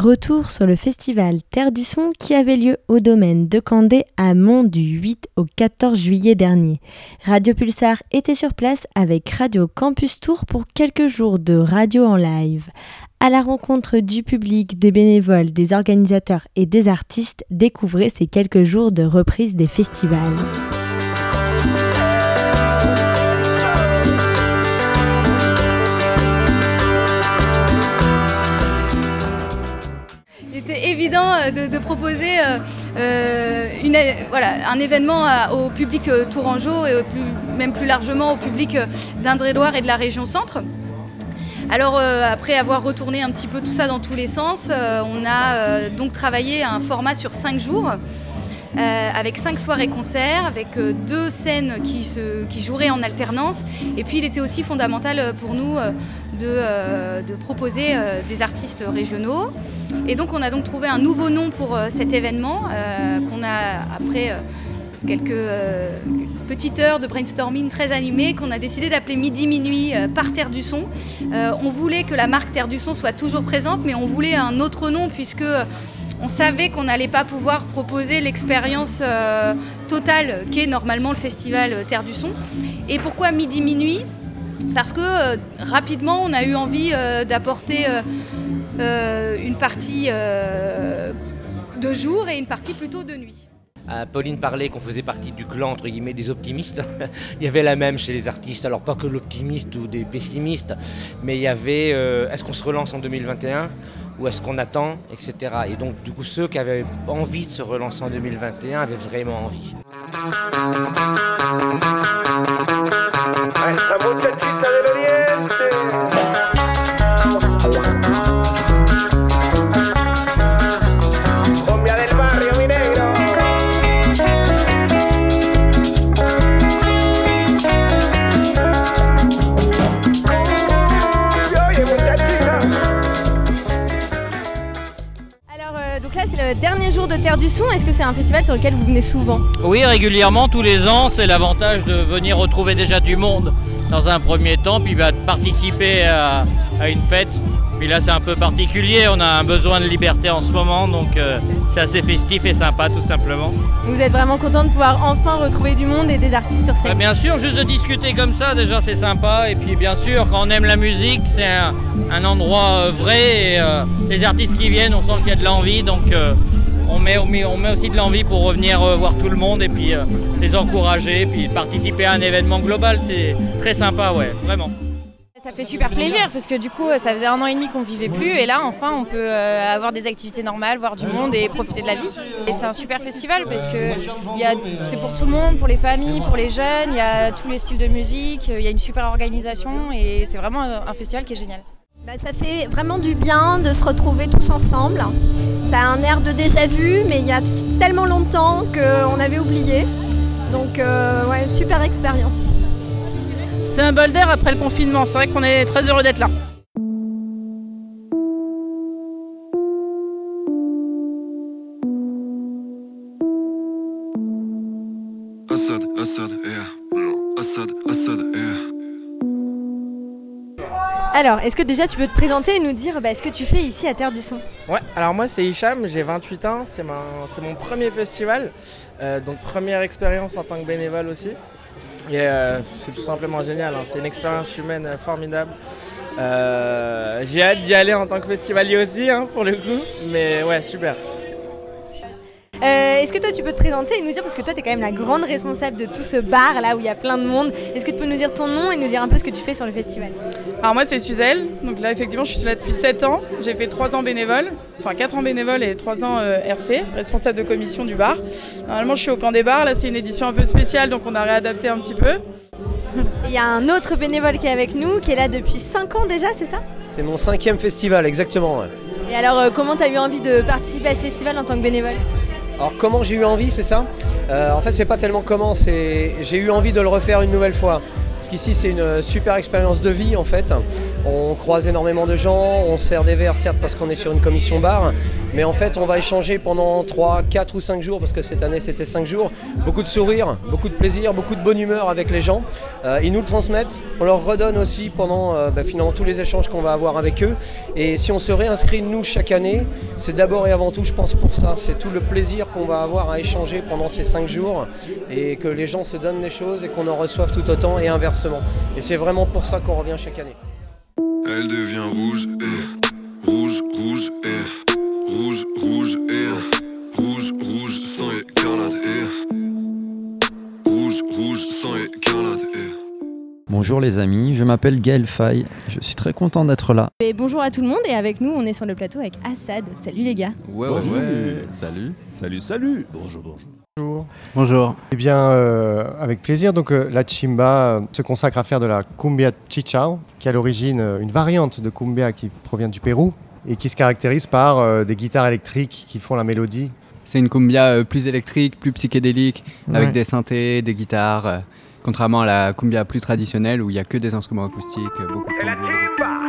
Retour sur le festival Terre du Son qui avait lieu au domaine de Candé à Mont du 8 au 14 juillet dernier. Radio Pulsar était sur place avec Radio Campus Tour pour quelques jours de radio en live. À la rencontre du public, des bénévoles, des organisateurs et des artistes, découvrez ces quelques jours de reprise des festivals. évident euh, de, proposer euh, euh, un événement au public tourangeau et même plus largement au public d'Indre-et-Loire et de la région centre. Alors après avoir retourné un petit peu tout ça dans tous les sens, on a donc travaillé un format sur cinq jours. avec cinq soirées-concerts, avec deux scènes qui, joueraient en alternance. Et puis il était aussi fondamental pour nous euh, de, proposer euh, des artistes régionaux. Et donc on a donc trouvé un nouveau nom pour euh, cet événement qu'on a après quelques petites heures de brainstorming très animées qu'on a décidé d'appeler Midi Minuit par Terre du Son. on voulait que la marque Terre du Son soit toujours présente, mais on voulait un autre nom puisque on savait qu'on n'allait pas pouvoir proposer l'expérience totale qu'est normalement le festival Terre du Son. Et pourquoi Midi Minuit? Parce que euh, rapidement on a eu envie euh, d'apporter euh, une partie de jour et une partie plutôt de nuit. Pauline parlait qu'on faisait partie du clan entre guillemets des optimistes. il y avait la même chez les artistes, alors pas que l'optimiste ou des pessimistes, mais il y avait est-ce qu'on se relance en 2021 ou est-ce qu'on attend, etc. Et donc du coup ceux qui avaient envie de se relancer en 2021 avaient vraiment envie. Dernier jour de Terre du Son. Est-ce que c'est un festival sur lequel vous venez souvent? Oui, régulièrement, tous les ans. C'est l'avantage de venir retrouver déjà du monde dans un premier temps, puis va participer à, une fête. Puis là, c'est un peu particulier. On a un besoin de liberté en ce moment, donc euh, c'est assez festif et sympa, tout simplement. Vous êtes vraiment content de pouvoir enfin retrouver du monde et des artistes sur scène bah, Bien sûr, juste de discuter comme ça, déjà, c'est sympa. Et puis, bien sûr, quand on aime la musique, c'est un, endroit euh, vrai. Et euh, les artistes qui viennent, on sent qu'il y a de l'envie, donc on met, on met, aussi de l'envie pour revenir voir tout le monde et puis les encourager, puis participer à un événement global, c'est très sympa, ouais, vraiment. Ça fait super plaisir parce que du coup ça faisait un an et demi qu'on vivait plus et là enfin on peut euh, avoir des activités normales, voir du monde et profiter de la vie. Et c'est un super festival parce que c'est pour tout le monde, pour les familles, pour les jeunes, il y a tous les styles de musique, il y a une super organisation et c'est vraiment un festival qui est génial. Bah, ça fait vraiment du bien de se retrouver tous ensemble. Ça a un air de déjà vu, mais il y a tellement longtemps qu'on avait oublié. Donc euh, ouais, super expérience. C'est un bol d'air après le confinement, c'est vrai qu'on est très heureux d'être là. Alors, est-ce que déjà tu peux te présenter et nous dire bah, ce que tu fais ici à Terre du Son? Ouais, alors moi c'est Hicham, j'ai 28 ans, c'est mon, premier festival, euh, donc première expérience en tant que bénévole aussi. Et euh, c'est tout simplement génial, hein. c'est une expérience humaine formidable. Euh, j'ai hâte d'y aller en tant que festivalier aussi, hein, pour le coup, mais ouais, super. Est-ce que toi tu peux te présenter et nous dire, parce que toi tu es quand même la grande responsable de tout ce bar là où il y a plein de monde, est-ce que tu peux nous dire ton nom et nous dire un peu ce que tu fais sur le festival? Alors moi c'est Suzelle, donc là effectivement je suis là depuis 7 ans, j'ai fait 3 ans bénévole, enfin 4 ans bénévole et 3 ans euh, RC, responsable de commission du bar. Normalement je suis au camp des bars, là c'est une édition un peu spéciale donc on a réadapté un petit peu. Il y a un autre bénévole qui est avec nous, qui est là depuis 5 ans déjà, c'est ça? C'est mon cinquième festival, exactement. Et alors, euh, comment tu as eu envie de participer à ce festival en tant que bénévole? Alors comment j'ai eu envie, c'est ça? Euh, En fait, c'est pas tellement comment, c'est j'ai eu envie de le refaire une nouvelle fois. Parce qu'ici, c'est une super expérience de vie en fait. On croise énormément de gens, on sert des verres, certes parce qu'on est sur une commission bar, mais en fait on va échanger pendant 3, 4 ou 5 jours, parce que cette année c'était 5 jours. Beaucoup de sourires, beaucoup de plaisir, beaucoup de bonne humeur avec les gens. Euh, ils nous le transmettent, on leur redonne aussi pendant euh, bah, finalement tous les échanges qu'on va avoir avec eux. Et si on se réinscrit nous chaque année, c'est d'abord et avant tout, je pense, pour ça. C'est tout le plaisir qu'on va avoir à échanger pendant ces 5 jours et que les gens se donnent des choses et qu'on en reçoive tout autant et inversement. Et c'est vraiment pour ça qu'on revient chaque année. Elle devient rouge et rouge, rouge et rouge, rouge et rouge, rouge, sang écarlate et rouge, rouge, sang écarlate et Bonjour les amis, je m'appelle Gaël Fay, je suis très content d'être là. Et bonjour à tout le monde et avec nous on est sur le plateau avec Assad. Salut les gars. Ouais, ouais, ouais. Salut. Salut, salut. Bonjour, bonjour. Bonjour. Bonjour. Eh bien, euh, avec plaisir. Donc, euh, la chimba euh, se consacre à faire de la cumbia chichao, qui est à l'origine une variante de cumbia qui provient du Pérou et qui se caractérise par euh, des guitares électriques qui font la mélodie. C'est une cumbia euh, plus électrique, plus psychédélique, Ouais. avec des synthés, des guitares, euh, contrairement à la cumbia plus traditionnelle où il n'y a que des instruments acoustiques, beaucoup de tambours.